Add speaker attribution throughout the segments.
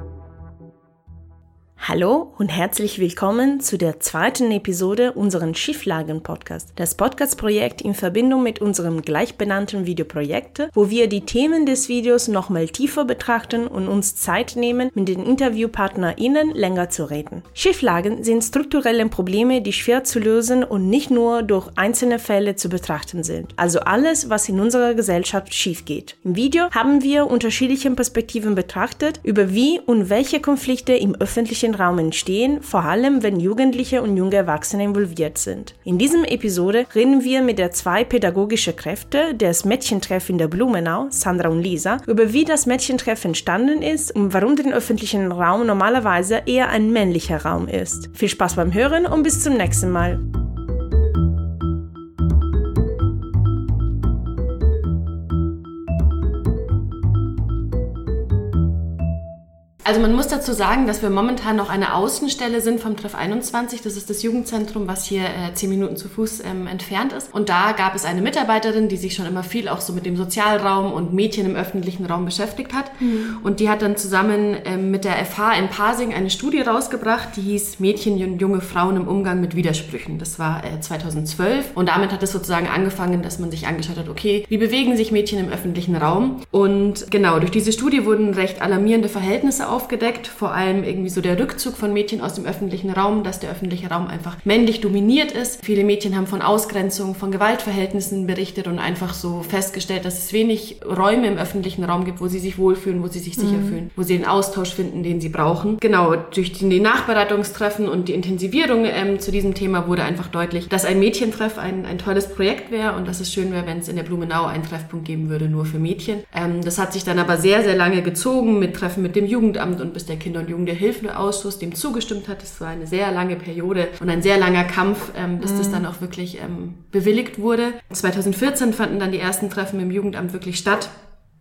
Speaker 1: thank you. Hallo und herzlich willkommen zu der zweiten Episode unseren Schieflagen-Podcast. Das Podcast-Projekt in Verbindung mit unserem gleichbenannten Videoprojekt, wo wir die Themen des Videos nochmal tiefer betrachten und uns Zeit nehmen, mit den InterviewpartnerInnen länger zu reden. Schieflagen sind strukturelle Probleme, die schwer zu lösen und nicht nur durch einzelne Fälle zu betrachten sind. Also alles, was in unserer Gesellschaft schief geht. Im Video haben wir unterschiedliche Perspektiven betrachtet, über wie und welche Konflikte im öffentlichen Raum entstehen, vor allem wenn Jugendliche und junge Erwachsene involviert sind. In diesem Episode reden wir mit der zwei pädagogische Kräfte des Mädchentreff in der Blumenau, Sandra und Lisa, über wie das Mädchentreff entstanden ist und warum der öffentliche Raum normalerweise eher ein männlicher Raum ist. Viel Spaß beim Hören und bis zum nächsten Mal.
Speaker 2: Also man muss dazu sagen, dass wir momentan noch eine Außenstelle sind vom Treff 21. Das ist das Jugendzentrum, was hier äh, zehn Minuten zu Fuß ähm, entfernt ist. Und da gab es eine Mitarbeiterin, die sich schon immer viel auch so mit dem Sozialraum und Mädchen im öffentlichen Raum beschäftigt hat. Mhm. Und die hat dann zusammen ähm, mit der FH in Pasing eine Studie rausgebracht, die hieß Mädchen und junge Frauen im Umgang mit Widersprüchen. Das war äh, 2012. Und damit hat es sozusagen angefangen, dass man sich angeschaut hat, okay, wie bewegen sich Mädchen im öffentlichen Raum? Und genau, durch diese Studie wurden recht alarmierende Verhältnisse aufgedeckt, vor allem irgendwie so der Rückzug von Mädchen aus dem öffentlichen Raum, dass der öffentliche Raum einfach männlich dominiert ist. Viele Mädchen haben von Ausgrenzung, von Gewaltverhältnissen berichtet und einfach so festgestellt, dass es wenig Räume im öffentlichen Raum gibt, wo sie sich wohlfühlen, wo sie sich sicher mhm. fühlen, wo sie den Austausch finden, den sie brauchen. Genau, durch die Nachbereitungstreffen und die Intensivierung ähm, zu diesem Thema wurde einfach deutlich, dass ein Mädchentreff ein, ein tolles Projekt wäre und dass es schön wäre, wenn es in der Blumenau einen Treffpunkt geben würde, nur für Mädchen. Ähm, das hat sich dann aber sehr, sehr lange gezogen mit Treffen mit dem Jugendamt Jugendamt und bis der Kinder- und Jugendhilfeausschuss dem zugestimmt hat. Das war eine sehr lange Periode und ein sehr langer Kampf, ähm, bis mhm. das dann auch wirklich ähm, bewilligt wurde. 2014 fanden dann die ersten Treffen im Jugendamt wirklich statt.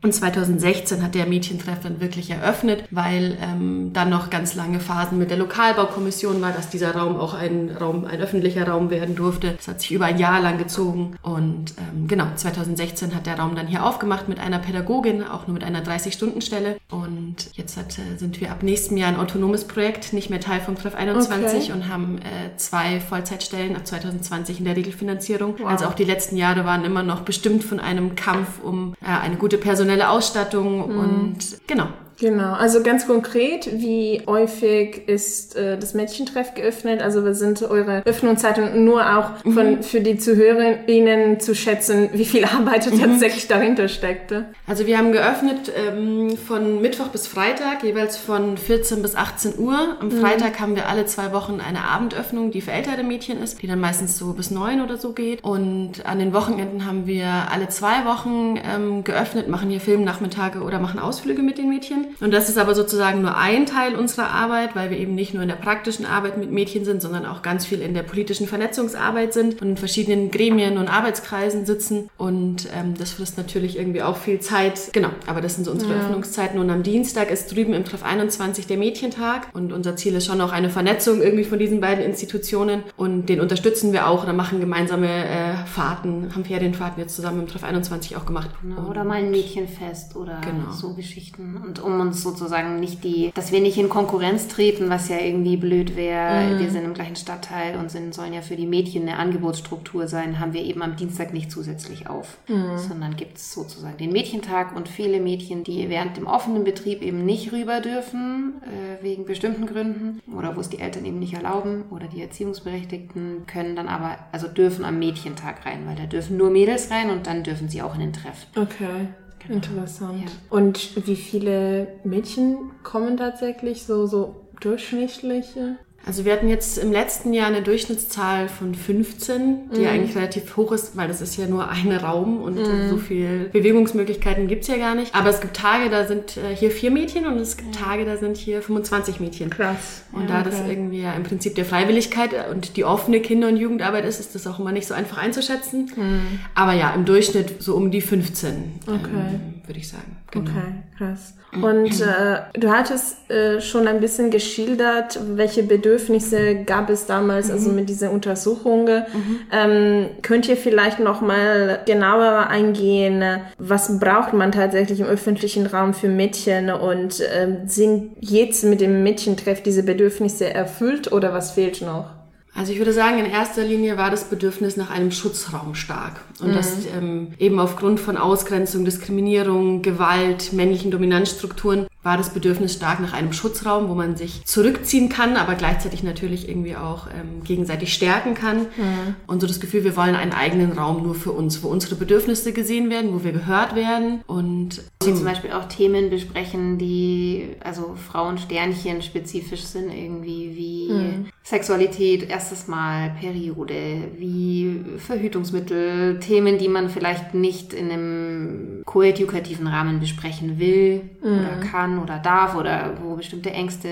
Speaker 2: Und 2016 hat der Mädchentreff dann wirklich eröffnet, weil ähm, dann noch ganz lange Phasen mit der Lokalbaukommission war, dass dieser Raum auch ein Raum, ein öffentlicher Raum werden durfte. Das hat sich über ein Jahr lang gezogen. Und ähm, genau, 2016 hat der Raum dann hier aufgemacht mit einer Pädagogin, auch nur mit einer 30-Stunden-Stelle. Und jetzt hat, äh, sind wir ab nächstem Jahr ein autonomes Projekt, nicht mehr Teil vom Treff 21 okay. und haben äh, zwei Vollzeitstellen ab 2020 in der Regelfinanzierung. Wow. Also auch die letzten Jahre waren immer noch bestimmt von einem Kampf um äh, eine gute personelle professionelle Ausstattung mhm. und genau.
Speaker 3: Genau, also ganz konkret, wie häufig ist äh, das Mädchentreff geöffnet? Also was sind eure Öffnungszeiten? Nur auch von, mhm. für die Zuhörerinnen zu schätzen, wie viel Arbeit mhm. tatsächlich dahinter steckte.
Speaker 2: Also wir haben geöffnet ähm, von Mittwoch bis Freitag, jeweils von 14 bis 18 Uhr. Am mhm. Freitag haben wir alle zwei Wochen eine Abendöffnung, die für ältere Mädchen ist, die dann meistens so bis neun oder so geht. Und an den Wochenenden haben wir alle zwei Wochen ähm, geöffnet, machen hier Filmnachmittage oder machen Ausflüge mit den Mädchen. Und das ist aber sozusagen nur ein Teil unserer Arbeit, weil wir eben nicht nur in der praktischen Arbeit mit Mädchen sind, sondern auch ganz viel in der politischen Vernetzungsarbeit sind und in verschiedenen Gremien und Arbeitskreisen sitzen. Und ähm, das frisst natürlich irgendwie auch viel Zeit. Genau, aber das sind so unsere ja. Öffnungszeiten. Und am Dienstag ist drüben im Treff 21 der Mädchentag. Und unser Ziel ist schon auch eine Vernetzung irgendwie von diesen beiden Institutionen. Und den unterstützen wir auch oder machen gemeinsame äh, Fahrten, haben Ferienfahrten jetzt zusammen im Treff 21 auch gemacht.
Speaker 4: Genau, oder mal ein Mädchenfest oder genau. so Geschichten. Und um uns sozusagen nicht die, dass wir nicht in Konkurrenz treten, was ja irgendwie blöd wäre. Mhm. Wir sind im gleichen Stadtteil und sind, sollen ja für die Mädchen eine Angebotsstruktur sein, haben wir eben am Dienstag nicht zusätzlich auf, mhm. sondern gibt es sozusagen den Mädchentag und viele Mädchen, die während dem offenen Betrieb eben nicht rüber dürfen, äh, wegen bestimmten Gründen oder wo es die Eltern eben nicht erlauben oder die Erziehungsberechtigten können dann aber, also dürfen am Mädchentag rein, weil da dürfen nur Mädels rein und dann dürfen sie auch in den Treff.
Speaker 3: Okay. Genau. Interessant. Ja. Und wie viele Mädchen kommen tatsächlich so, so durchschnittliche?
Speaker 2: Also wir hatten jetzt im letzten Jahr eine Durchschnittszahl von 15, die mhm. eigentlich relativ hoch ist, weil das ist ja nur ein Raum und mhm. so viel Bewegungsmöglichkeiten gibt's ja gar nicht. Aber es gibt Tage, da sind äh, hier vier Mädchen und es gibt Tage, da sind hier 25 Mädchen.
Speaker 3: Krass.
Speaker 2: Und ja, da okay. das irgendwie ja im Prinzip der Freiwilligkeit und die offene Kinder- und Jugendarbeit ist, ist das auch immer nicht so einfach einzuschätzen. Mhm. Aber ja, im Durchschnitt so um die 15.
Speaker 3: Okay. Ähm,
Speaker 2: würde ich sagen.
Speaker 3: Genau. Okay, krass. Und äh, du hattest äh, schon ein bisschen geschildert, welche Bedürfnisse gab es damals, also mhm. also mit dieser Untersuchung. Mhm. Ähm, könnt ihr vielleicht noch mal genauer eingehen, was braucht man tatsächlich im öffentlichen Raum für Mädchen und äh, sind jetzt mit dem Mädchentreff diese Bedürfnisse erfüllt oder was fehlt noch?
Speaker 2: Also ich würde sagen, in erster Linie war das Bedürfnis nach einem Schutzraum stark. Und mhm. das ähm, eben aufgrund von Ausgrenzung, Diskriminierung, Gewalt, männlichen Dominanzstrukturen war das Bedürfnis stark nach einem Schutzraum, wo man sich zurückziehen kann, aber gleichzeitig natürlich irgendwie auch ähm, gegenseitig stärken kann. Mhm. Und so das Gefühl, wir wollen einen eigenen Raum nur für uns, wo unsere Bedürfnisse gesehen werden, wo wir gehört werden. Und
Speaker 4: Sie zum Beispiel auch Themen besprechen, die also Frauensternchen spezifisch sind, irgendwie wie mhm. Sexualität, erstes Mal, Periode, wie Verhütungsmittel, Themen, die man vielleicht nicht in einem koedukativen Rahmen besprechen will mhm. oder kann oder darf oder wo bestimmte Ängste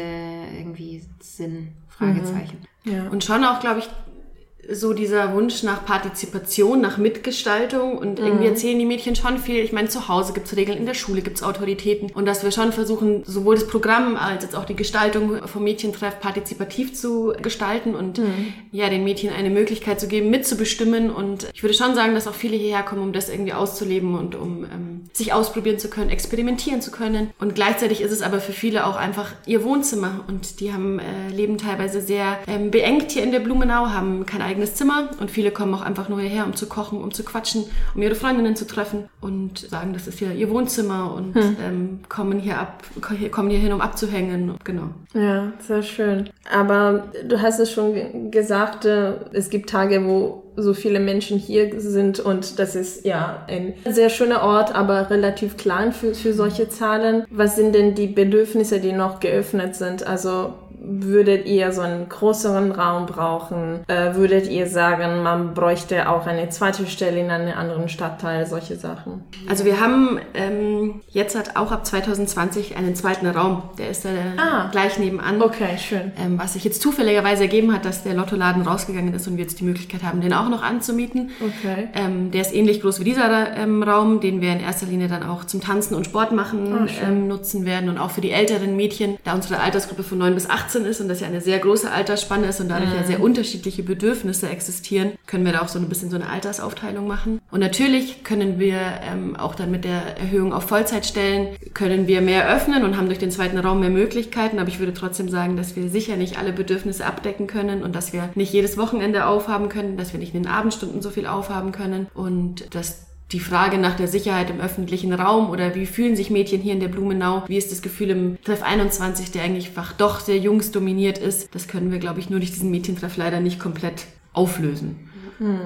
Speaker 4: irgendwie sind, Fragezeichen.
Speaker 2: Mhm. Ja. Und schon auch, glaube ich, so dieser Wunsch nach Partizipation, nach Mitgestaltung und mhm. irgendwie erzählen die Mädchen schon viel. Ich meine, zu Hause gibt's Regeln, in der Schule gibt's Autoritäten und dass wir schon versuchen, sowohl das Programm als jetzt auch die Gestaltung vom Mädchentreff partizipativ zu gestalten und mhm. ja, den Mädchen eine Möglichkeit zu geben, mitzubestimmen und ich würde schon sagen, dass auch viele hierher kommen, um das irgendwie auszuleben und um ähm, sich ausprobieren zu können, experimentieren zu können und gleichzeitig ist es aber für viele auch einfach ihr Wohnzimmer und die haben äh, leben teilweise sehr ähm, beengt hier in der Blumenau, haben kein eigenes Zimmer und viele kommen auch einfach nur hierher, um zu kochen, um zu quatschen, um ihre Freundinnen zu treffen und sagen, das ist hier ihr Wohnzimmer und hm. ähm, kommen hier ab, kommen hier hin, um abzuhängen. Genau.
Speaker 3: Ja, sehr schön. Aber du hast es schon gesagt, äh, es gibt Tage, wo so viele Menschen hier sind und das ist ja ein sehr schöner Ort, aber relativ klein für, für solche Zahlen. Was sind denn die Bedürfnisse, die noch geöffnet sind? Also würdet ihr so einen größeren Raum brauchen? Äh, würdet ihr sagen, man bräuchte auch eine zweite Stelle in einem anderen Stadtteil, solche Sachen?
Speaker 2: Also wir haben ähm, jetzt hat auch ab 2020 einen zweiten Raum, der ist äh, ah. gleich nebenan.
Speaker 3: Okay, schön.
Speaker 2: Ähm, was sich jetzt zufälligerweise ergeben hat, dass der Lottoladen rausgegangen ist und wir jetzt die Möglichkeit haben, den auch noch anzumieten.
Speaker 3: Okay.
Speaker 2: Ähm, der ist ähnlich groß wie dieser ähm, Raum, den wir in erster Linie dann auch zum Tanzen und Sport machen oh, nutzen werden und auch für die älteren Mädchen, da unsere Altersgruppe von 9 bis 18 18 ist und das ja eine sehr große Altersspanne ist und dadurch mhm. ja sehr unterschiedliche Bedürfnisse existieren, können wir da auch so ein bisschen so eine Altersaufteilung machen. Und natürlich können wir ähm, auch dann mit der Erhöhung auf Vollzeitstellen, können wir mehr öffnen und haben durch den zweiten Raum mehr Möglichkeiten. Aber ich würde trotzdem sagen, dass wir sicher nicht alle Bedürfnisse abdecken können und dass wir nicht jedes Wochenende aufhaben können, dass wir nicht in den Abendstunden so viel aufhaben können und dass die Frage nach der Sicherheit im öffentlichen Raum oder wie fühlen sich Mädchen hier in der Blumenau? Wie ist das Gefühl im Treff 21, der eigentlich einfach doch sehr jungsdominiert ist? Das können wir, glaube ich, nur durch diesen Mädchentreff leider nicht komplett auflösen.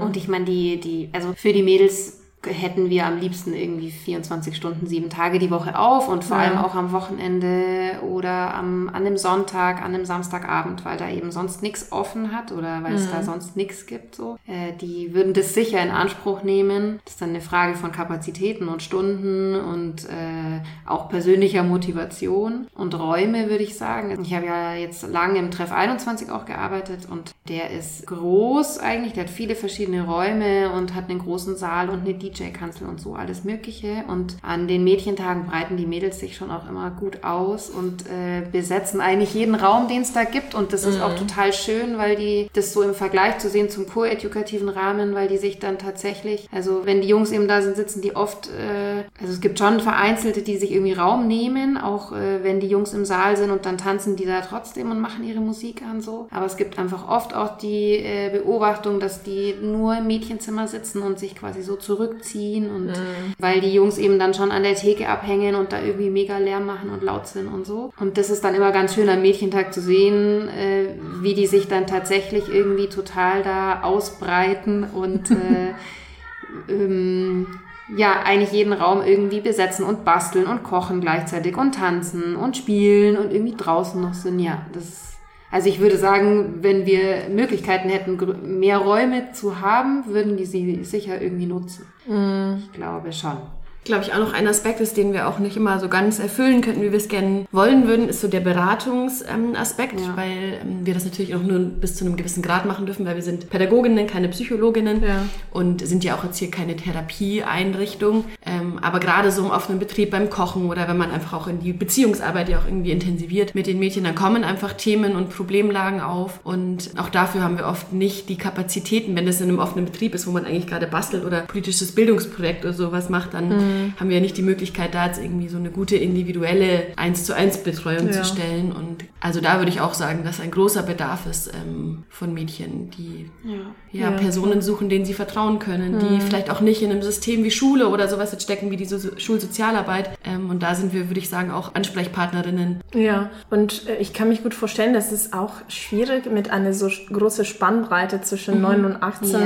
Speaker 4: Und ich meine, die, die, also für die Mädels hätten wir am liebsten irgendwie 24 Stunden, sieben Tage die Woche auf und vor ja. allem auch am Wochenende oder am, an einem Sonntag, an einem Samstagabend, weil da eben sonst nichts offen hat oder weil mhm. es da sonst nichts gibt. So. Äh, die würden das sicher in Anspruch nehmen. Das ist dann eine Frage von Kapazitäten und Stunden und äh, auch persönlicher Motivation und Räume, würde ich sagen. Ich habe ja jetzt lange im Treff 21 auch gearbeitet und der ist groß eigentlich, der hat viele verschiedene Räume und hat einen großen Saal und eine DJ DJ-Kanzel und so, alles Mögliche. Und an den Mädchentagen breiten die Mädels sich schon auch immer gut aus und äh, besetzen eigentlich jeden Raum, den es da gibt. Und das ist mhm. auch total schön, weil die das so im Vergleich zu sehen zum co-edukativen Rahmen, weil die sich dann tatsächlich, also wenn die Jungs eben da sind, sitzen die oft, äh, also es gibt schon Vereinzelte, die sich irgendwie Raum nehmen, auch äh, wenn die Jungs im Saal sind und dann tanzen die da trotzdem und machen ihre Musik an so. Aber es gibt einfach oft auch die äh, Beobachtung, dass die nur im Mädchenzimmer sitzen und sich quasi so zurückziehen ziehen und mhm. weil die Jungs eben dann schon an der Theke abhängen und da irgendwie mega Lärm machen und laut sind und so. Und das ist dann immer ganz schön am Mädchentag zu sehen, äh, wie die sich dann tatsächlich irgendwie total da ausbreiten und äh, ähm, ja, eigentlich jeden Raum irgendwie besetzen und basteln und kochen gleichzeitig und tanzen und spielen und irgendwie draußen noch sind. Ja, das also ich würde sagen, wenn wir Möglichkeiten hätten, mehr Räume zu haben, würden die sie sicher irgendwie nutzen. Mm. Ich glaube schon.
Speaker 2: Glaube ich, auch noch ein Aspekt ist, den wir auch nicht immer so ganz erfüllen könnten, wie wir es gerne wollen würden, ist so der Beratungsaspekt, ja. weil ähm, wir das natürlich auch nur bis zu einem gewissen Grad machen dürfen, weil wir sind Pädagoginnen, keine Psychologinnen ja. und sind ja auch jetzt hier keine Therapieeinrichtung. Ähm, aber gerade so im offenen Betrieb beim Kochen oder wenn man einfach auch in die Beziehungsarbeit ja auch irgendwie intensiviert mit den Mädchen, dann kommen einfach Themen und Problemlagen auf und auch dafür haben wir oft nicht die Kapazitäten, wenn das in einem offenen Betrieb ist, wo man eigentlich gerade bastelt oder politisches Bildungsprojekt oder sowas macht, dann mhm. Haben wir ja nicht die Möglichkeit, da jetzt irgendwie so eine gute individuelle 1 zu 1 Betreuung ja. zu stellen. Und also da würde ich auch sagen, dass ein großer Bedarf ist ähm, von Mädchen, die ja. Ja, Personen suchen, denen sie vertrauen können, mhm. die vielleicht auch nicht in einem System wie Schule oder sowas jetzt stecken wie die so Schulsozialarbeit. Ähm, und da sind wir, würde ich sagen, auch Ansprechpartnerinnen.
Speaker 3: Ja, und äh, ich kann mich gut vorstellen, dass es auch schwierig mit einer so großen Spannbreite zwischen mhm. 9 und 18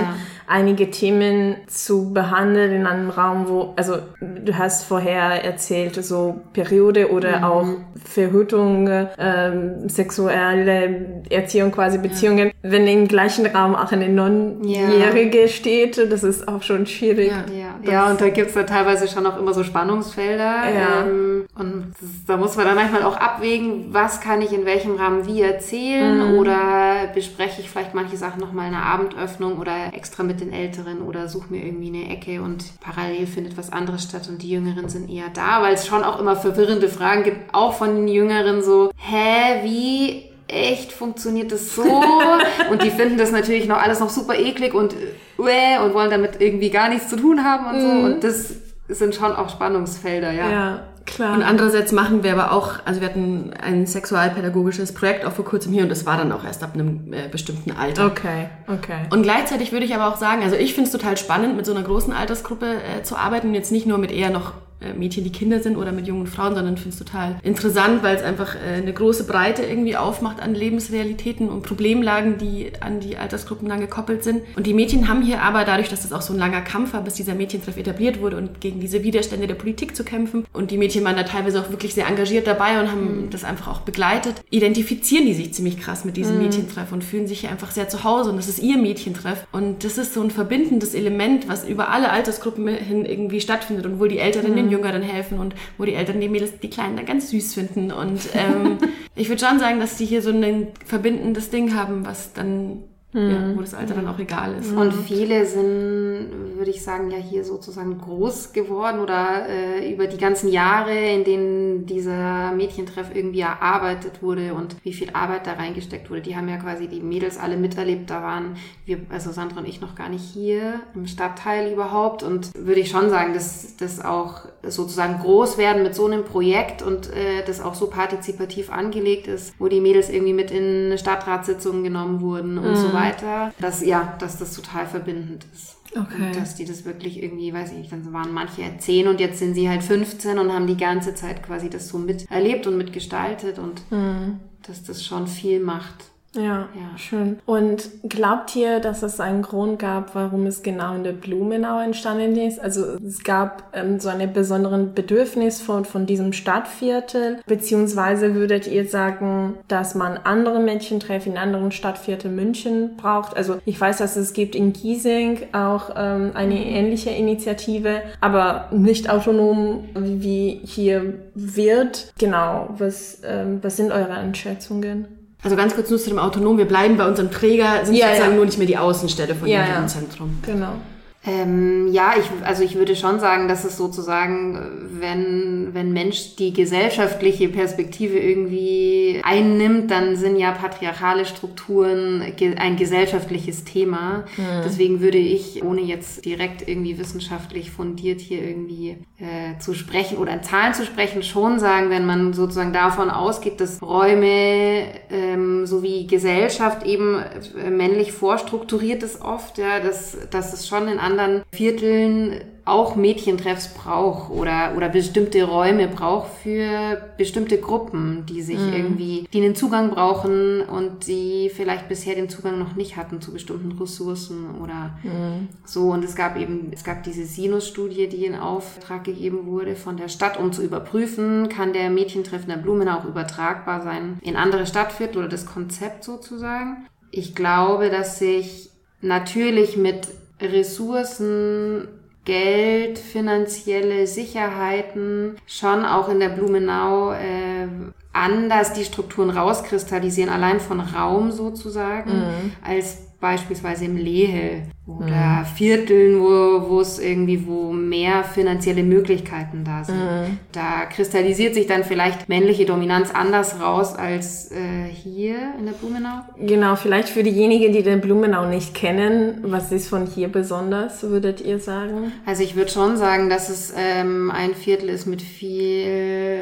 Speaker 3: einige Themen zu behandeln in einem Raum, wo, also du hast vorher erzählt, so Periode oder mhm. auch Verhütung, ähm, sexuelle Erziehung, quasi Beziehungen. Ja. Wenn im gleichen Raum auch eine Nonjährige ja. steht, das ist auch schon schwierig.
Speaker 4: Ja, ja. ja und da gibt's da teilweise schon auch immer so Spannungsfelder. Ja. Ähm, und das, da muss man dann manchmal auch abwägen, was kann ich in welchem Rahmen wie erzählen mhm. oder bespreche ich vielleicht manche Sachen nochmal in einer Abendöffnung oder extra mit den Älteren oder suche mir irgendwie eine Ecke und parallel findet was anderes statt und die Jüngeren sind eher da, weil es schon auch immer verwirrende Fragen gibt, auch von den Jüngeren so, hä, wie echt funktioniert das so? und die finden das natürlich noch alles noch super eklig und äh, und wollen damit irgendwie gar nichts zu tun haben und so. Mhm. Und das sind schon auch Spannungsfelder, ja.
Speaker 2: Ja, Klar. Und andererseits machen wir aber auch, also wir hatten ein sexualpädagogisches Projekt auch vor kurzem hier und das war dann auch erst ab einem äh, bestimmten Alter.
Speaker 3: Okay, okay.
Speaker 2: Und gleichzeitig würde ich aber auch sagen, also ich finde es total spannend, mit so einer großen Altersgruppe äh, zu arbeiten und jetzt nicht nur mit eher noch Mädchen, die Kinder sind oder mit jungen Frauen, sondern finde es total interessant, weil es einfach äh, eine große Breite irgendwie aufmacht an Lebensrealitäten und Problemlagen, die an die Altersgruppen dann gekoppelt sind. Und die Mädchen haben hier aber dadurch, dass das auch so ein langer Kampf war, bis dieser Mädchentreff etabliert wurde und gegen diese Widerstände der Politik zu kämpfen. Und die Mädchen waren da teilweise auch wirklich sehr engagiert dabei und haben mhm. das einfach auch begleitet. Identifizieren die sich ziemlich krass mit diesem mhm. Mädchentreff und fühlen sich hier einfach sehr zu Hause und das ist ihr Mädchentreff. Und das ist so ein verbindendes Element, was über alle Altersgruppen hin irgendwie stattfindet und wohl die Älteren mhm. Jüngeren helfen und wo die Eltern die Mädels, die Kleinen dann ganz süß finden. Und ähm, ich würde schon sagen, dass die hier so ein verbindendes Ding haben, was dann ja, mhm. wo das Alter dann auch egal ist.
Speaker 4: Und viele sind, würde ich sagen, ja hier sozusagen groß geworden oder äh, über die ganzen Jahre, in denen dieser Mädchentreff irgendwie erarbeitet wurde und wie viel Arbeit da reingesteckt wurde. Die haben ja quasi die Mädels alle miterlebt. Da waren wir, also Sandra und ich noch gar nicht hier im Stadtteil überhaupt. Und würde ich schon sagen, dass das auch sozusagen groß werden mit so einem Projekt und äh, das auch so partizipativ angelegt ist, wo die Mädels irgendwie mit in Stadtratssitzungen genommen wurden und mhm. so weiter weiter, dass ja, dass das total verbindend ist. Okay. Und dass die das wirklich irgendwie, weiß ich nicht, dann waren manche zehn und jetzt sind sie halt 15 und haben die ganze Zeit quasi das so miterlebt und mitgestaltet und mhm. dass das schon viel macht.
Speaker 3: Ja, ja, schön. Und glaubt ihr, dass es einen Grund gab, warum es genau in der Blumenau entstanden ist? Also es gab ähm, so einen besonderen Bedürfnis von, von diesem Stadtviertel, beziehungsweise würdet ihr sagen, dass man andere Mädchentreffen in anderen Stadtvierteln München braucht? Also ich weiß, dass es gibt in Giesing auch ähm, eine mhm. ähnliche Initiative, aber nicht autonom wie hier wird. Genau, was, ähm, was sind eure Einschätzungen?
Speaker 2: Also ganz kurz nur zu dem Autonom. Wir bleiben bei unserem Träger, sind ja, sozusagen ja. nur nicht mehr die Außenstelle von ja, dem Zentrum.
Speaker 3: Genau.
Speaker 4: Ähm, ja, ich, also ich würde schon sagen, dass es sozusagen, wenn, wenn Mensch die gesellschaftliche Perspektive irgendwie einnimmt, dann sind ja patriarchale Strukturen ein gesellschaftliches Thema. Mhm. Deswegen würde ich, ohne jetzt direkt irgendwie wissenschaftlich fundiert hier irgendwie äh, zu sprechen oder in Zahlen zu sprechen, schon sagen, wenn man sozusagen davon ausgeht, dass Räume ähm, sowie Gesellschaft eben äh, männlich vorstrukturiert ist oft, ja, dass, dass es schon in anderen Vierteln auch Mädchentreffs braucht oder, oder bestimmte Räume braucht für bestimmte Gruppen, die sich mhm. irgendwie, die einen Zugang brauchen und die vielleicht bisher den Zugang noch nicht hatten zu bestimmten Ressourcen oder mhm. so. Und es gab eben, es gab diese Sinus-Studie, die in Auftrag gegeben wurde von der Stadt, um zu überprüfen, kann der Mädchentreff in der Blumen auch übertragbar sein in andere Stadtviertel oder das Konzept sozusagen. Ich glaube, dass sich natürlich mit Ressourcen Geld, finanzielle Sicherheiten schon auch in der Blumenau äh, anders die Strukturen rauskristallisieren, allein von Raum sozusagen, mhm. als beispielsweise im Lehe oder mhm. Vierteln, wo, wo es irgendwie, wo mehr finanzielle Möglichkeiten da sind. Mhm. Da kristallisiert sich dann vielleicht männliche Dominanz anders raus als äh, hier in der Blumenau.
Speaker 3: Genau, vielleicht für diejenigen, die den Blumenau nicht kennen, was ist von hier besonders, würdet ihr sagen?
Speaker 4: Also ich würde schon sagen, dass es ähm, ein Viertel ist mit viel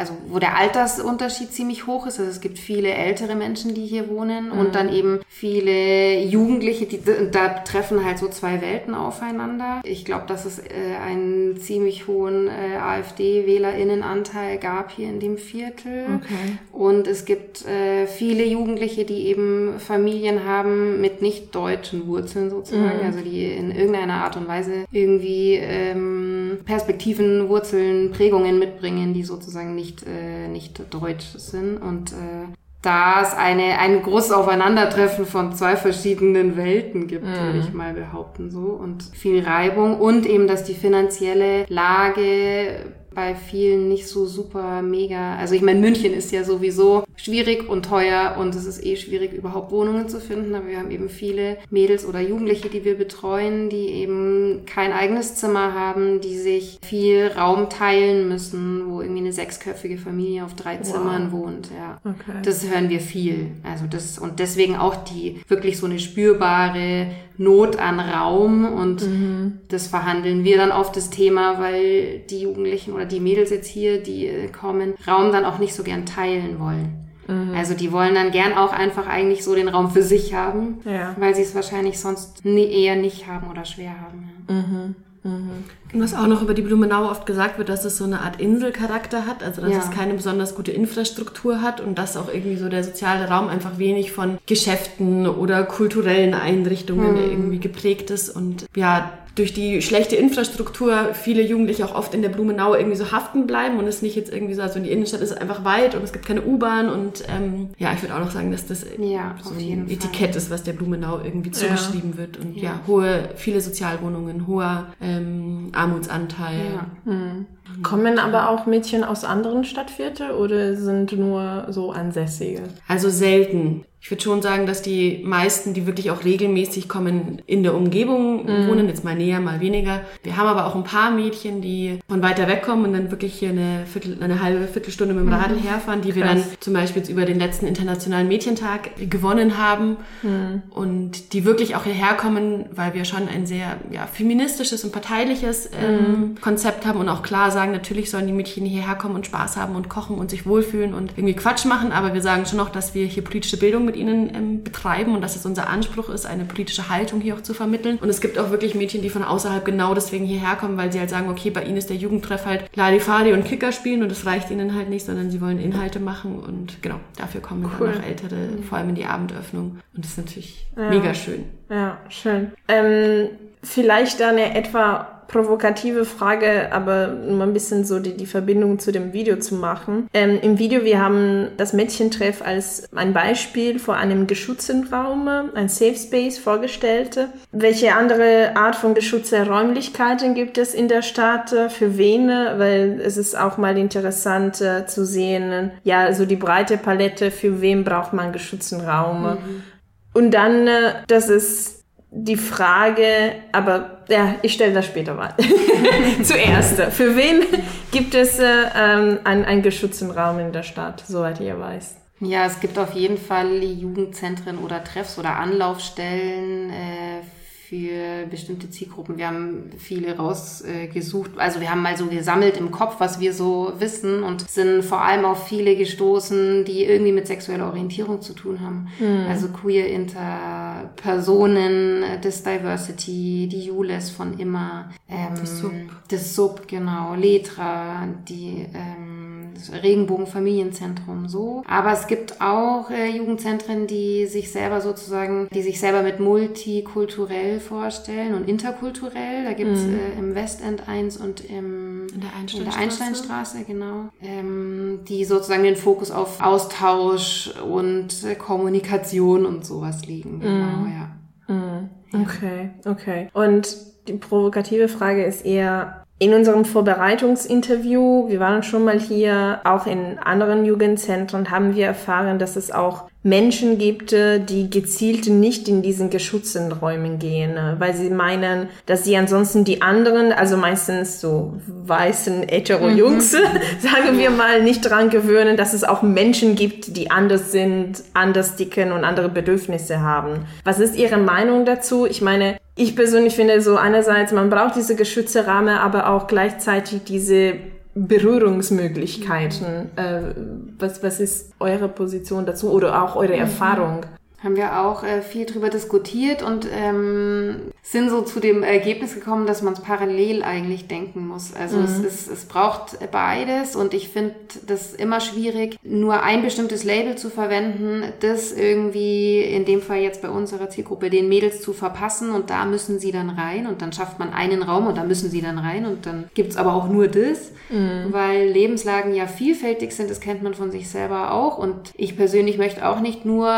Speaker 4: also wo der Altersunterschied ziemlich hoch ist. Also es gibt viele ältere Menschen, die hier wohnen mhm. und dann eben viele Jugendliche, die da treffen halt so zwei Welten aufeinander. Ich glaube, dass es äh, einen ziemlich hohen äh, AfD-WählerInnenanteil gab hier in dem Viertel. Okay. Und es gibt äh, viele Jugendliche, die eben Familien haben mit nicht deutschen Wurzeln sozusagen, mhm. also die in irgendeiner Art und Weise irgendwie ähm, Perspektiven, Wurzeln, Prägungen mitbringen, die sozusagen nicht, äh, nicht deutsch sind. Und äh, da es eine, ein großes Aufeinandertreffen von zwei verschiedenen Welten gibt, mhm. würde ich mal behaupten, so. Und viel Reibung und eben, dass die finanzielle Lage bei vielen nicht so super mega. Also ich meine, München ist ja sowieso schwierig und teuer und es ist eh schwierig, überhaupt Wohnungen zu finden. Aber wir haben eben viele Mädels oder Jugendliche, die wir betreuen, die eben kein eigenes Zimmer haben, die sich viel Raum teilen müssen, wo irgendwie eine sechsköpfige Familie auf drei wow. Zimmern wohnt. Ja, okay. das hören wir viel. Also das und deswegen auch die wirklich so eine spürbare Not an Raum und mhm. das verhandeln wir dann oft das Thema, weil die Jugendlichen oder die Mädels jetzt hier, die äh, kommen, Raum dann auch nicht so gern teilen wollen. Mhm. Also die wollen dann gern auch einfach eigentlich so den Raum für sich haben, ja. weil sie es wahrscheinlich sonst nie, eher nicht haben oder schwer haben. Ja. Mhm.
Speaker 2: Mhm. Was auch noch über die Blumenau oft gesagt wird, dass es so eine Art Inselcharakter hat, also dass ja. es keine besonders gute Infrastruktur hat und dass auch irgendwie so der soziale Raum einfach wenig von Geschäften oder kulturellen Einrichtungen mhm. irgendwie geprägt ist und ja, durch die schlechte Infrastruktur viele Jugendliche auch oft in der Blumenau irgendwie so haften bleiben und es nicht jetzt irgendwie so, also in die Innenstadt ist einfach weit und es gibt keine U-Bahn und ähm, ja, ich würde auch noch sagen, dass das
Speaker 4: ja,
Speaker 2: so ein Etikett ist, was der Blumenau irgendwie zugeschrieben ja. wird und ja. ja. hohe, viele Sozialwohnungen, hoher ähm, Armutsanteil.
Speaker 3: Hm. Kommen aber auch Mädchen aus anderen Stadtvierteln oder sind nur so Ansässige?
Speaker 2: Also selten. Ich würde schon sagen, dass die meisten, die wirklich auch regelmäßig kommen, in der Umgebung mhm. wohnen, jetzt mal näher, mal weniger. Wir haben aber auch ein paar Mädchen, die von weiter weg kommen und dann wirklich hier eine, Viertel, eine halbe Viertelstunde mit dem Radl mhm. herfahren, die Krass. wir dann zum Beispiel jetzt über den letzten Internationalen Mädchentag gewonnen haben mhm. und die wirklich auch hierher kommen, weil wir schon ein sehr ja, feministisches und parteiliches ähm, mhm. Konzept haben und auch klar sagen, natürlich sollen die Mädchen hierher kommen und Spaß haben und kochen und sich wohlfühlen und irgendwie Quatsch machen, aber wir sagen schon auch, dass wir hier politische Bildung mit ihnen ähm, betreiben und dass es unser Anspruch ist, eine politische Haltung hier auch zu vermitteln. Und es gibt auch wirklich Mädchen, die von außerhalb genau deswegen hierher kommen, weil sie halt sagen, okay, bei ihnen ist der Jugendtreff halt Ladifadi und Kicker spielen und das reicht ihnen halt nicht, sondern sie wollen Inhalte machen und genau, dafür kommen cool. dann auch Ältere, mhm. vor allem in die Abendöffnung. Und das ist natürlich ja. mega schön.
Speaker 3: Ja, schön. Ähm, vielleicht eine etwa provokative Frage, aber nur ein bisschen so die, die Verbindung zu dem Video zu machen. Ähm, Im Video, wir haben das Mädchentreff als ein Beispiel vor einem geschützten Raum, ein Safe Space vorgestellt. Welche andere Art von geschützter Räumlichkeiten gibt es in der Stadt? Für wen? Weil es ist auch mal interessant äh, zu sehen, ja, so die breite Palette, für wen braucht man geschützten Raum? Mhm. Und dann, äh, das ist die Frage, aber ja, ich stelle das später mal. Zuerst, für wen gibt es äh, ähm, einen, einen geschützten Raum in der Stadt, soweit ihr weiß?
Speaker 4: Ja, es gibt auf jeden Fall Jugendzentren oder Treffs oder Anlaufstellen äh, für bestimmte Zielgruppen. Wir haben viele rausgesucht. Also wir haben mal so gesammelt im Kopf, was wir so wissen und sind vor allem auf viele gestoßen, die irgendwie mit sexueller Orientierung zu tun haben. Mhm. Also queer inter Personen, das Diversity, die Jules von immer, ähm, das Sub, das Sub genau, Letra, die ähm, Regenbogenfamilienzentrum so. Aber es gibt auch äh, Jugendzentren, die sich selber sozusagen, die sich selber mit multikulturell vorstellen und interkulturell. Da gibt's mhm. äh, im Westend eins und im, in der Einsteinstraße, in der Einsteinstraße genau. Ähm, die sozusagen den Fokus auf Austausch und äh, Kommunikation und sowas legen. Genau,
Speaker 3: mhm. ja. Mhm. Okay, okay. Und die provokative Frage ist eher, in unserem Vorbereitungsinterview, wir waren schon mal hier, auch in anderen Jugendzentren, haben wir erfahren, dass es auch Menschen gibt, die gezielt nicht in diesen geschützten Räumen gehen, weil sie meinen, dass sie ansonsten die anderen, also meistens so weißen hetero-Jungs, mhm. sagen wir mal, nicht dran gewöhnen, dass es auch Menschen gibt, die anders sind, anders dicken und andere Bedürfnisse haben. Was ist Ihre Meinung dazu? Ich meine, ich persönlich finde so einerseits, man braucht diese geschützte Rahmen, aber auch gleichzeitig diese Berührungsmöglichkeiten. Äh, was, was ist eure Position dazu oder auch eure mhm. Erfahrung?
Speaker 4: Haben wir auch äh, viel drüber diskutiert und ähm, sind so zu dem Ergebnis gekommen, dass man es parallel eigentlich denken muss. Also mhm. es, ist, es braucht beides und ich finde das immer schwierig, nur ein bestimmtes Label zu verwenden, das irgendwie in dem Fall jetzt bei unserer Zielgruppe den Mädels zu verpassen und da müssen sie dann rein und dann schafft man einen Raum und da müssen sie dann rein und dann gibt's aber auch nur das, mhm. weil Lebenslagen ja vielfältig sind, das kennt man von sich selber auch und ich persönlich möchte auch nicht nur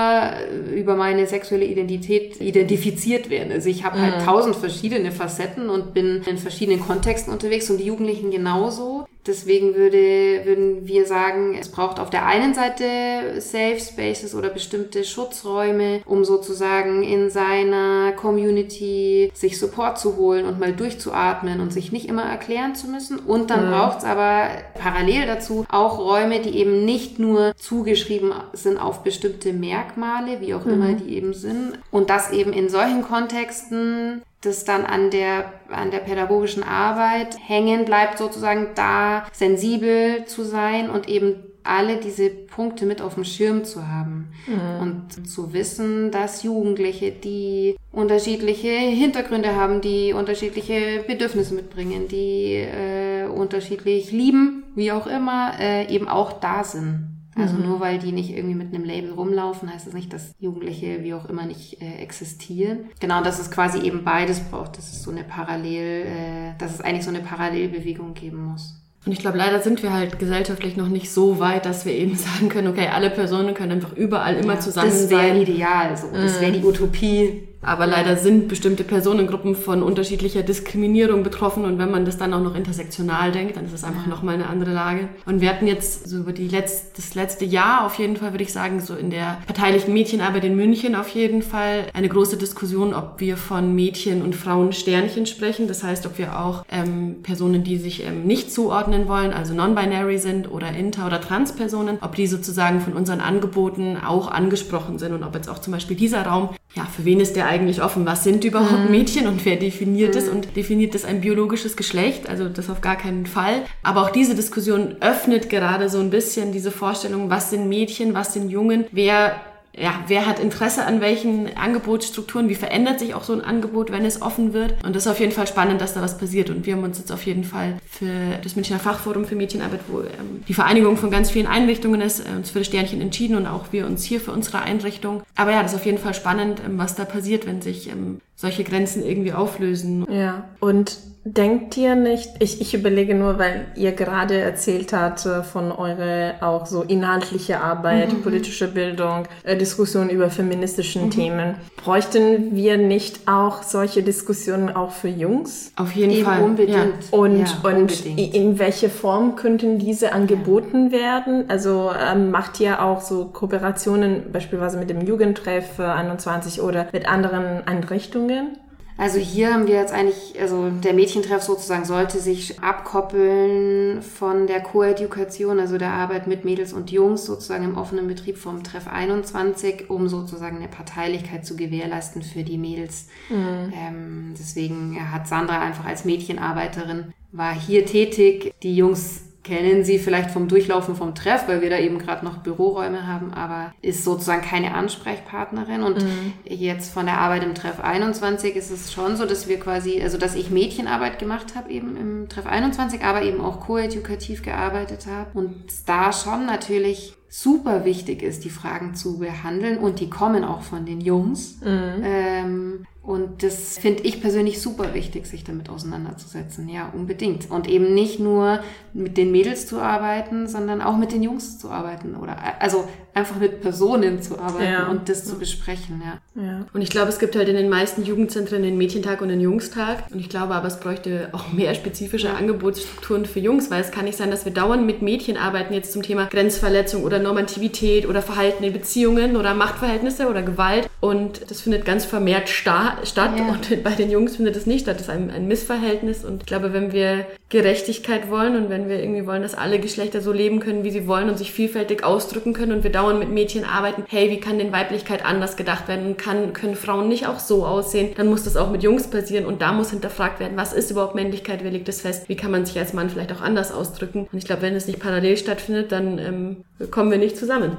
Speaker 4: über meine sexuelle Identität identifiziert werden. Also ich habe halt mhm. halt tausend verschiedene Facetten und bin in verschiedenen Kontexten unterwegs und die Jugendlichen genauso. Deswegen würde, würden wir sagen, es braucht auf der einen Seite Safe Spaces oder bestimmte Schutzräume, um sozusagen in seiner Community sich Support zu holen und mal durchzuatmen und sich nicht immer erklären zu müssen. Und dann mhm. braucht es aber parallel dazu auch Räume, die eben nicht nur zugeschrieben sind auf bestimmte Merkmale, wie auch mhm. immer die eben sind. Und das eben in solchen Kontexten das dann an der, an der pädagogischen Arbeit hängen bleibt, sozusagen da sensibel zu sein und eben alle diese Punkte mit auf dem Schirm zu haben mhm. und zu wissen, dass Jugendliche, die unterschiedliche Hintergründe haben, die unterschiedliche Bedürfnisse mitbringen, die äh, unterschiedlich lieben, wie auch immer, äh, eben auch da sind. Also mhm. nur weil die nicht irgendwie mit einem Label rumlaufen, heißt das nicht, dass Jugendliche wie auch immer nicht äh, existieren. Genau, dass es quasi eben beides braucht, dass es so eine Parallel, äh, dass es eigentlich so eine Parallelbewegung geben muss.
Speaker 2: Und ich glaube, leider sind wir halt gesellschaftlich noch nicht so weit, dass wir eben sagen können, okay, alle Personen können einfach überall immer ja, zusammen
Speaker 4: das
Speaker 2: sein.
Speaker 4: Das wäre ideal, so. Das wäre die mhm. Utopie.
Speaker 2: Aber leider sind bestimmte Personengruppen von unterschiedlicher Diskriminierung betroffen und wenn man das dann auch noch intersektional denkt, dann ist es einfach nochmal eine andere Lage. Und wir hatten jetzt so über die letzt, das letzte Jahr auf jeden Fall, würde ich sagen, so in der parteilichen Mädchenarbeit in München auf jeden Fall eine große Diskussion, ob wir von Mädchen und Frauen Sternchen sprechen. Das heißt, ob wir auch ähm, Personen, die sich ähm, nicht zuordnen wollen, also non-binary sind oder inter- oder trans-Personen, ob die sozusagen von unseren Angeboten auch angesprochen sind und ob jetzt auch zum Beispiel dieser Raum, ja, für wen ist der eigentlich offen? Was sind überhaupt mhm. Mädchen und wer definiert es? Mhm. Und definiert es ein biologisches Geschlecht? Also das auf gar keinen Fall. Aber auch diese Diskussion öffnet gerade so ein bisschen diese Vorstellung, was sind Mädchen, was sind Jungen, wer ja, wer hat Interesse an welchen Angebotsstrukturen, wie verändert sich auch so ein Angebot, wenn es offen wird. Und das ist auf jeden Fall spannend, dass da was passiert. Und wir haben uns jetzt auf jeden Fall für das Münchner Fachforum für Medienarbeit, wo ähm, die Vereinigung von ganz vielen Einrichtungen ist, äh, uns für das Sternchen entschieden und auch wir uns hier für unsere Einrichtung. Aber ja, das ist auf jeden Fall spannend, ähm, was da passiert, wenn sich ähm, solche Grenzen irgendwie auflösen.
Speaker 3: Ja, und Denkt ihr nicht, ich, ich überlege nur, weil ihr gerade erzählt habt äh, von eurer auch so inhaltliche Arbeit, mhm. politische Bildung, äh, Diskussion über feministischen mhm. Themen. Bräuchten wir nicht auch solche Diskussionen auch für Jungs?
Speaker 2: Auf jeden Eben Fall. Unbedingt. Ja.
Speaker 3: Und, ja, und unbedingt. in welche Form könnten diese angeboten ja. werden? Also ähm, macht ihr auch so Kooperationen beispielsweise mit dem Jugendtreff 21 oder mit anderen Einrichtungen?
Speaker 4: Also hier haben wir jetzt eigentlich, also der Mädchentreff sozusagen sollte sich abkoppeln von der Co-Education, also der Arbeit mit Mädels und Jungs sozusagen im offenen Betrieb vom Treff 21, um sozusagen eine Parteilichkeit zu gewährleisten für die Mädels. Mhm. Ähm, deswegen hat Sandra einfach als Mädchenarbeiterin war hier tätig, die Jungs kennen Sie vielleicht vom Durchlaufen vom Treff, weil wir da eben gerade noch Büroräume haben, aber ist sozusagen keine Ansprechpartnerin. Und mhm. jetzt von der Arbeit im Treff 21 ist es schon so, dass wir quasi, also dass ich Mädchenarbeit gemacht habe eben im Treff 21, aber eben auch koedukativ gearbeitet habe. Und da schon natürlich super wichtig ist, die Fragen zu behandeln und die kommen auch von den Jungs. Mhm. Ähm, Und das finde ich persönlich super wichtig, sich damit auseinanderzusetzen. Ja, unbedingt. Und eben nicht nur mit den Mädels zu arbeiten, sondern auch mit den Jungs zu arbeiten. Oder also einfach mit Personen zu arbeiten ja. und das zu besprechen, ja.
Speaker 2: ja. Und ich glaube, es gibt halt in den meisten Jugendzentren den Mädchentag und den Jungstag. Und ich glaube aber, es bräuchte auch mehr spezifische Angebotsstrukturen für Jungs, weil es kann nicht sein, dass wir dauernd mit Mädchen arbeiten, jetzt zum Thema Grenzverletzung oder Normativität oder Verhalten in Beziehungen oder Machtverhältnisse oder Gewalt. Und das findet ganz vermehrt statt ja. und bei den Jungs findet es nicht statt. Das ist ein, ein Missverhältnis. Und ich glaube, wenn wir Gerechtigkeit wollen und wenn wir irgendwie wollen, dass alle Geschlechter so leben können, wie sie wollen und sich vielfältig ausdrücken können und wir dauernd mit Mädchen arbeiten, hey, wie kann denn Weiblichkeit anders gedacht werden und kann, können Frauen nicht auch so aussehen, dann muss das auch mit Jungs passieren und da muss hinterfragt werden, was ist überhaupt Männlichkeit, wer legt das fest, wie kann man sich als Mann vielleicht auch anders ausdrücken. Und ich glaube, wenn es nicht parallel stattfindet, dann ähm, kommen wir nicht zusammen.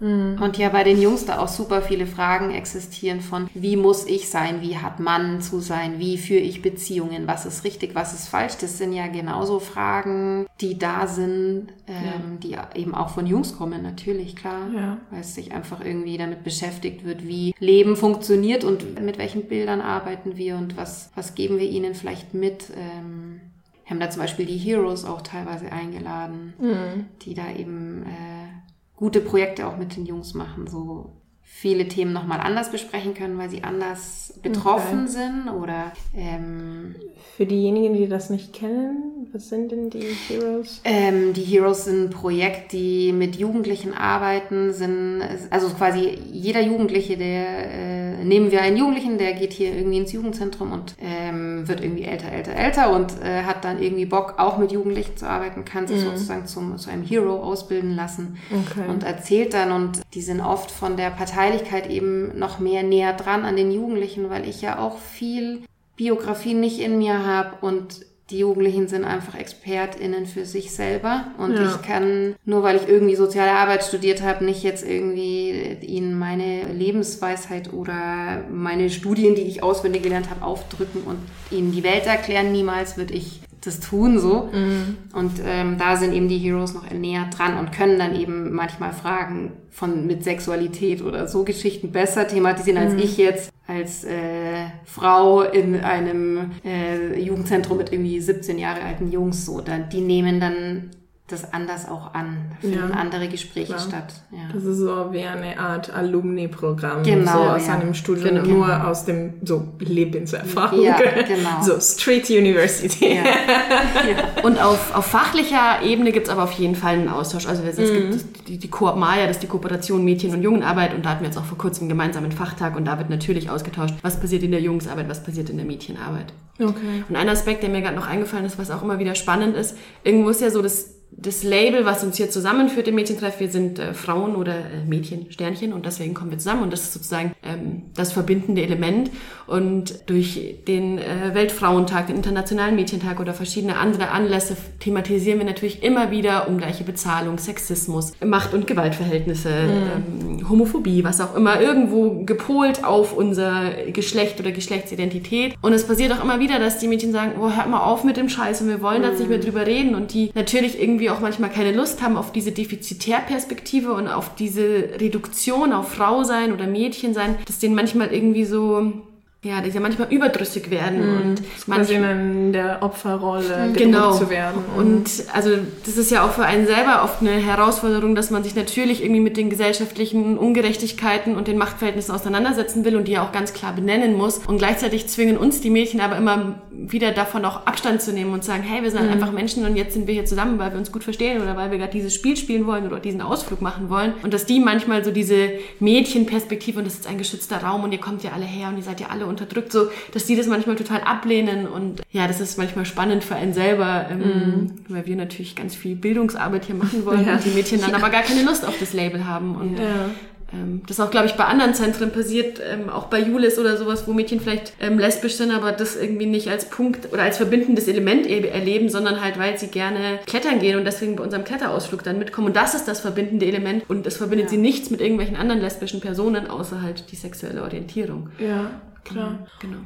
Speaker 4: Mm, mm. Und ja, bei den Jungs da auch super viele Fragen existieren von, wie muss ich sein, wie hat Mann zu sein, wie führe ich Beziehungen, was ist richtig, was ist falsch. Das sind ja genauso Fragen, die da sind, ähm, ja. die eben auch von Jungs kommen, natürlich, klar. Ja. Weil es sich einfach irgendwie damit beschäftigt wird, wie Leben funktioniert und mit welchen Bildern arbeiten wir und was, was geben wir ihnen vielleicht mit. Ähm, wir haben da zum Beispiel die Heroes auch teilweise eingeladen, mhm. die da eben äh, gute Projekte auch mit den Jungs machen, so viele Themen nochmal anders besprechen können, weil sie anders betroffen okay. sind oder ähm,
Speaker 3: für diejenigen, die das nicht kennen, was sind denn die Heroes?
Speaker 4: Ähm, die Heroes sind ein Projekt, die mit Jugendlichen arbeiten, sind also quasi jeder Jugendliche, der äh, nehmen wir einen Jugendlichen, der geht hier irgendwie ins Jugendzentrum und ähm, wird irgendwie älter, älter, älter und äh, hat dann irgendwie Bock, auch mit Jugendlichen zu arbeiten, kann sich mhm. sozusagen zum, zu einem Hero ausbilden lassen okay. und erzählt dann und die sind oft von der Partei Parteilichkeit eben noch mehr näher dran an den Jugendlichen, weil ich ja auch viel Biografie nicht in mir habe und die Jugendlichen sind einfach ExpertInnen für sich selber und ja. ich kann, nur weil ich irgendwie soziale Arbeit studiert habe, nicht jetzt irgendwie ihnen meine Lebensweisheit oder meine Studien, die ich auswendig gelernt habe, aufdrücken und ihnen die Welt erklären. Niemals würde ich das tun so. Mhm. Und ähm, da sind eben die Heroes noch näher dran und können dann eben manchmal Fragen von mit Sexualität oder so Geschichten besser thematisieren, als mhm. ich jetzt als äh, Frau in einem äh, Jugendzentrum mit irgendwie 17 Jahre alten Jungs so. Da, die nehmen dann das anders auch an. Da finden ja, andere Gespräche klar. statt.
Speaker 3: Ja. Das ist so wie eine Art Alumni-Programm. Genau. So aus ja. einem Studium, genau. nur aus dem so Lebenserfahrung. Ja, genau. So Street University. Ja.
Speaker 2: ja. Und auf, auf fachlicher Ebene gibt es aber auf jeden Fall einen Austausch. Also es mhm. gibt die, die Koop Maya, das ist die Kooperation Mädchen- und Jungenarbeit und da hatten wir jetzt auch vor kurzem einen gemeinsamen Fachtag und da wird natürlich ausgetauscht, was passiert in der Jungsarbeit, was passiert in der Mädchenarbeit. Okay. Und ein Aspekt, der mir gerade noch eingefallen ist, was auch immer wieder spannend ist, irgendwo ist ja so das das Label, was uns hier zusammenführt im Mädchentreff, wir sind äh, Frauen oder äh, Mädchen, Sternchen und deswegen kommen wir zusammen und das ist sozusagen ähm, das verbindende Element. Und durch den äh, Weltfrauentag, den Internationalen Mädchentag oder verschiedene andere Anlässe thematisieren wir natürlich immer wieder ungleiche Bezahlung, Sexismus, Macht- und Gewaltverhältnisse, mhm. ähm, Homophobie, was auch immer, irgendwo gepolt auf unser Geschlecht oder Geschlechtsidentität. Und es passiert auch immer wieder, dass die Mädchen sagen, oh, hört mal auf mit dem Scheiß und wir wollen mhm. da nicht mehr drüber reden und die natürlich irgendwie auch manchmal keine Lust haben auf diese Defizitärperspektive und auf diese Reduktion auf Frau sein oder Mädchen sein, dass denen manchmal irgendwie so ja, die ja manchmal überdrüssig werden mm, und
Speaker 3: manchmal in der Opferrolle genau. zu werden.
Speaker 2: Und also das ist ja auch für einen selber oft eine Herausforderung, dass man sich natürlich irgendwie mit den gesellschaftlichen Ungerechtigkeiten und den Machtverhältnissen auseinandersetzen will und die ja auch ganz klar benennen muss. Und gleichzeitig zwingen uns die Mädchen aber immer wieder davon auch Abstand zu nehmen und sagen, hey, wir sind mm. einfach Menschen und jetzt sind wir hier zusammen, weil wir uns gut verstehen oder weil wir gerade dieses Spiel spielen wollen oder diesen Ausflug machen wollen. Und dass die manchmal so diese Mädchenperspektive und das ist ein geschützter Raum und ihr kommt ja alle her und ihr seid ja alle unterdrückt, so, dass die das manchmal total ablehnen und ja, das ist manchmal spannend für einen selber, ähm, mm. weil wir natürlich ganz viel Bildungsarbeit hier machen wollen ja. und die Mädchen dann ja. aber gar keine Lust auf das Label haben und ja. Ähm, das auch, glaube ich, bei anderen Zentren passiert, ähm, auch bei Julis oder sowas, wo Mädchen vielleicht ähm, lesbisch sind, aber das irgendwie nicht als Punkt oder als verbindendes Element erleben, sondern halt, weil sie gerne klettern gehen und deswegen bei unserem Kletterausflug dann mitkommen. Und das ist das verbindende Element und es verbindet ja. sie nichts mit irgendwelchen anderen lesbischen Personen, außer halt die sexuelle Orientierung.
Speaker 3: Ja, klar.
Speaker 2: Genau.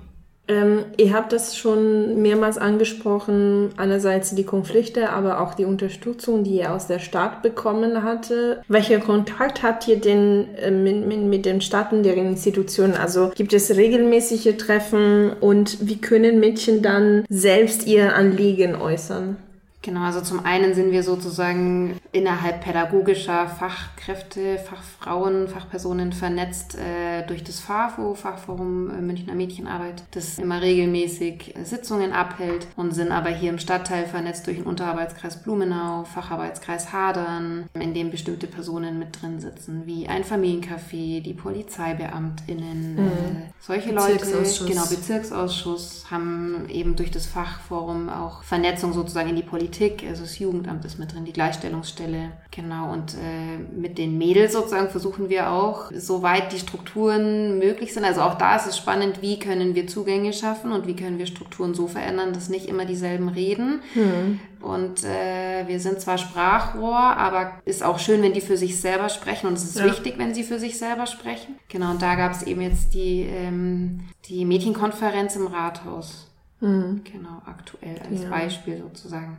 Speaker 3: Ähm, ihr habt das schon mehrmals angesprochen, einerseits die Konflikte, aber auch die Unterstützung, die ihr aus der Stadt bekommen hatte. Welcher Kontakt habt ihr denn äh, mit, mit, mit den Staaten, deren Institutionen? Also gibt es regelmäßige Treffen und wie können Mädchen dann selbst ihr Anliegen äußern?
Speaker 4: Genau, also zum einen sind wir sozusagen innerhalb pädagogischer Fachkräfte, Fachfrauen, Fachpersonen vernetzt äh, durch das FAFO, Fachforum äh, Münchner Mädchenarbeit, das immer regelmäßig äh, Sitzungen abhält und sind aber hier im Stadtteil vernetzt durch den Unterarbeitskreis Blumenau, Facharbeitskreis Hadern, in dem bestimmte Personen mit drin sitzen, wie ein Familiencafé, die PolizeibeamtInnen, mhm. äh, solche Leute, genau, Bezirksausschuss, haben eben durch das Fachforum auch Vernetzung sozusagen in die Politik, also das Jugendamt ist mit drin, die Gleichstellungsstelle. Genau, und äh, mit den Mädels sozusagen versuchen wir auch, soweit die Strukturen möglich sind. Also auch da ist es spannend, wie können wir Zugänge schaffen und wie können wir Strukturen so verändern, dass nicht immer dieselben reden. Mhm. Und äh, wir sind zwar Sprachrohr, aber ist auch schön, wenn die für sich selber sprechen. Und es ist ja. wichtig, wenn sie für sich selber sprechen. Genau, und da gab es eben jetzt die, ähm, die Mädchenkonferenz im Rathaus. Mhm. Genau, aktuell als ja. Beispiel sozusagen.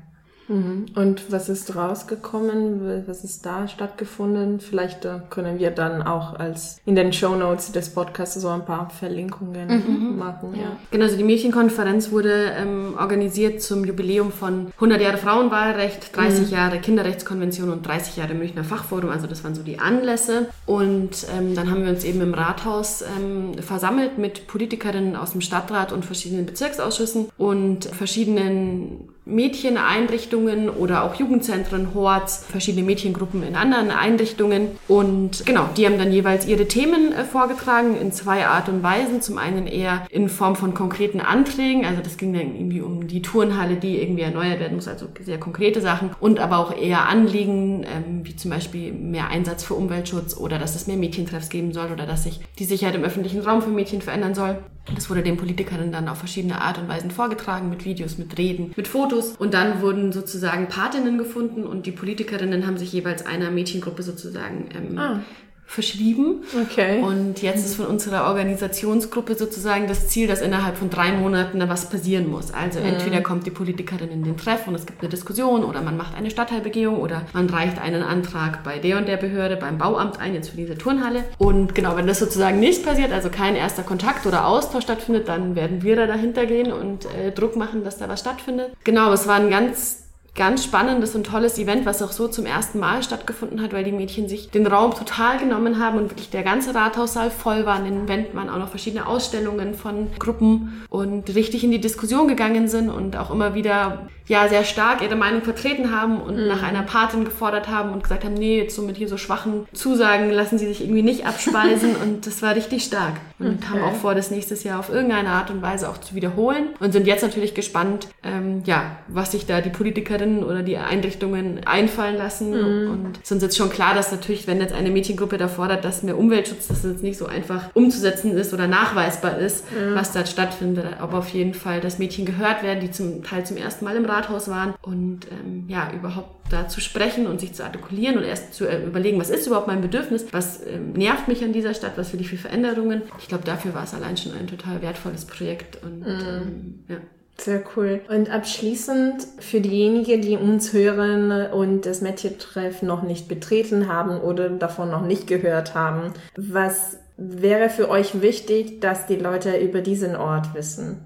Speaker 3: Mhm. Und was ist rausgekommen? Was ist da stattgefunden? Vielleicht äh, können wir dann auch als in den Show Notes des Podcasts so ein paar Verlinkungen mhm. machen.
Speaker 2: Ja. Genau, also die Mädchenkonferenz wurde ähm, organisiert zum Jubiläum von 100 Jahre Frauenwahlrecht, 30 mhm. Jahre Kinderrechtskonvention und 30 Jahre Münchner Fachforum. Also das waren so die Anlässe. Und ähm, dann haben wir uns eben im Rathaus ähm, versammelt mit Politikerinnen aus dem Stadtrat und verschiedenen Bezirksausschüssen und verschiedenen Mädcheneinrichtungen oder auch Jugendzentren, Horts, verschiedene Mädchengruppen in anderen Einrichtungen. Und genau, die haben dann jeweils ihre Themen äh, vorgetragen in zwei Art und Weisen. Zum einen eher in Form von konkreten Anträgen, also das ging dann irgendwie um die Turnhalle, die irgendwie erneuert werden muss, also sehr konkrete Sachen. Und aber auch eher Anliegen, ähm, wie zum Beispiel mehr Einsatz für Umweltschutz oder dass es mehr Mädchentreffs geben soll oder dass sich die Sicherheit im öffentlichen Raum für Mädchen verändern soll. Das wurde den Politikern dann auf verschiedene Art und Weisen vorgetragen, mit Videos, mit Reden, mit Fotos. Und dann wurden sozusagen Patinnen gefunden und die Politikerinnen haben sich jeweils einer Mädchengruppe sozusagen ähm, ah verschrieben. Okay. Und jetzt ist von unserer Organisationsgruppe sozusagen das Ziel, dass innerhalb von drei Monaten da was passieren muss. Also mhm. entweder kommt die Politikerin in den Treff und es gibt eine Diskussion oder man macht eine Stadtteilbegehung oder man reicht einen Antrag bei der und der Behörde, beim Bauamt ein, jetzt für diese Turnhalle. Und genau, wenn das sozusagen nicht passiert, also kein erster Kontakt oder Austausch stattfindet, dann werden wir da dahinter gehen und äh, Druck machen, dass da was stattfindet. Genau, es war ein ganz ganz spannendes und tolles Event, was auch so zum ersten Mal stattgefunden hat, weil die Mädchen sich den Raum total genommen haben und wirklich der ganze Rathaussaal voll war. In den Wänden waren auch noch verschiedene Ausstellungen von Gruppen und richtig in die Diskussion gegangen sind und auch immer wieder ja sehr stark ihre Meinung vertreten haben und mhm. nach einer Patin gefordert haben und gesagt haben, nee, jetzt so mit hier so schwachen Zusagen lassen sie sich irgendwie nicht abspeisen und das war richtig stark und okay. haben auch vor, das nächstes Jahr auf irgendeine Art und Weise auch zu wiederholen und sind jetzt natürlich gespannt, ähm, ja, was sich da die Politikerinnen oder die Einrichtungen einfallen lassen mhm. und es ist uns jetzt schon klar, dass natürlich, wenn jetzt eine Mädchengruppe da fordert, dass mehr Umweltschutz, dass es jetzt nicht so einfach umzusetzen ist oder nachweisbar ist, mhm. was da stattfindet, aber auf jeden Fall, dass Mädchen gehört werden, die zum Teil zum ersten Mal im Rat Rathaus waren und ähm, ja, überhaupt da zu sprechen und sich zu artikulieren und erst zu äh, überlegen, was ist überhaupt mein Bedürfnis, was ähm, nervt mich an dieser Stadt, was will ich für Veränderungen. Ich glaube, dafür war es allein schon ein total wertvolles Projekt und mhm. ähm, ja.
Speaker 3: Sehr cool. Und abschließend für diejenigen, die uns hören und das Mädchentreff noch nicht betreten haben oder davon noch nicht gehört haben, was wäre für euch wichtig, dass die Leute über diesen Ort wissen?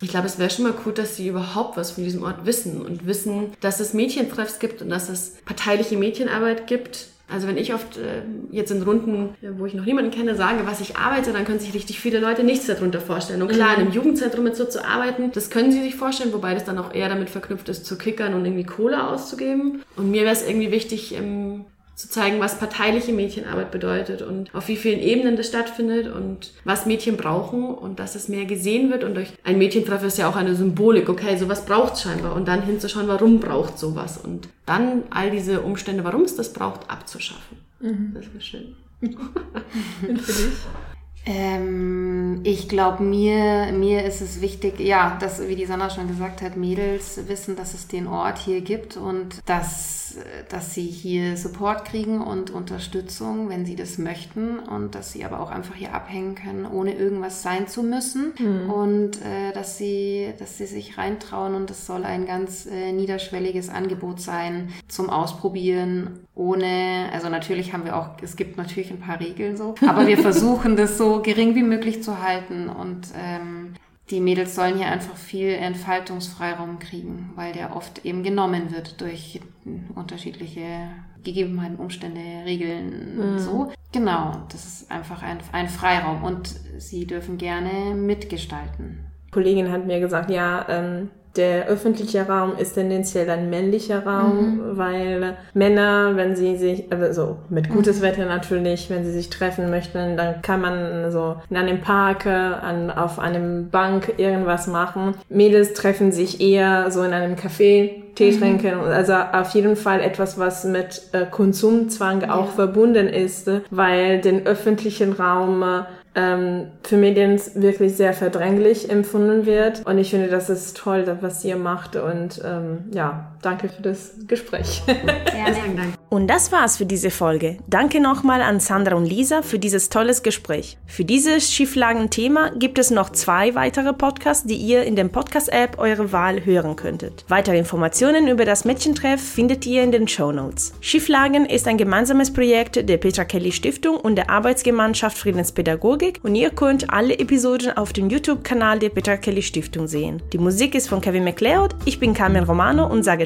Speaker 2: Ich glaube, es wäre schon mal gut, dass sie überhaupt was von diesem Ort wissen und wissen, dass es Mädchentreffs gibt und dass es parteiliche Mädchenarbeit gibt. Also wenn ich oft äh, jetzt in Runden, wo ich noch niemanden kenne, sage, was ich arbeite, dann können sich richtig viele Leute nichts darunter vorstellen. Und klar, in einem mhm. Jugendzentrum mit so zu arbeiten, das können sie sich vorstellen, wobei das dann auch eher damit verknüpft ist, zu kickern und irgendwie Kohle auszugeben. Und mir wäre es irgendwie wichtig, ähm, zu zeigen, was parteiliche Mädchenarbeit bedeutet und auf wie vielen Ebenen das stattfindet und was Mädchen brauchen und dass es mehr gesehen wird und durch ein Mädchentreff ist ja auch eine Symbolik, okay, sowas braucht scheinbar und dann hinzuschauen, warum braucht sowas und dann all diese Umstände, warum es das braucht, abzuschaffen. Mhm. Das wäre schön. und für dich?
Speaker 4: Ähm, ich glaube, mir, mir ist es wichtig, ja, dass, wie die Sanna schon gesagt hat, Mädels wissen, dass es den Ort hier gibt und dass dass, dass sie hier Support kriegen und Unterstützung, wenn sie das möchten und dass sie aber auch einfach hier abhängen können, ohne irgendwas sein zu müssen mhm. und äh, dass, sie, dass sie sich reintrauen und es soll ein ganz äh, niederschwelliges Angebot sein zum Ausprobieren ohne, also natürlich haben wir auch, es gibt natürlich ein paar Regeln so, aber wir versuchen das so gering wie möglich zu halten und ähm, die Mädels sollen hier einfach viel Entfaltungsfreiraum kriegen, weil der oft eben genommen wird durch unterschiedliche Gegebenheiten, Umstände, Regeln mhm. so. Genau, das ist einfach ein, ein Freiraum und sie dürfen gerne mitgestalten.
Speaker 3: Kollegin hat mir gesagt, ja, ähm, der öffentliche Raum ist tendenziell ein männlicher Raum, mhm. weil Männer, wenn sie sich, also mit gutes mhm. Wetter natürlich, wenn sie sich treffen möchten, dann kann man so in einem Park, an, auf einem Bank irgendwas machen. Mädels treffen sich eher so in einem Café, Tee mhm. trinken. Also auf jeden Fall etwas, was mit äh, Konsumzwang ja. auch verbunden ist, weil den öffentlichen Raum ähm, für Medien wirklich sehr verdränglich empfunden wird. Und ich finde, das ist toll, was ihr macht. Und ähm, ja, danke für das Gespräch.
Speaker 1: Gerne. Und das war's für diese Folge. Danke nochmal an Sandra und Lisa für dieses tolles Gespräch. Für dieses Schieflagen-Thema gibt es noch zwei weitere Podcasts, die ihr in der Podcast-App eure Wahl hören könntet. Weitere Informationen über das Mädchentreff findet ihr in den Show Notes. Schieflagen ist ein gemeinsames Projekt der Petra Kelly Stiftung und der Arbeitsgemeinschaft Friedenspädagogik und ihr könnt alle Episoden auf dem YouTube-Kanal der Petra Kelly Stiftung sehen. Die Musik ist von Kevin MacLeod, ich bin Carmen Romano und sage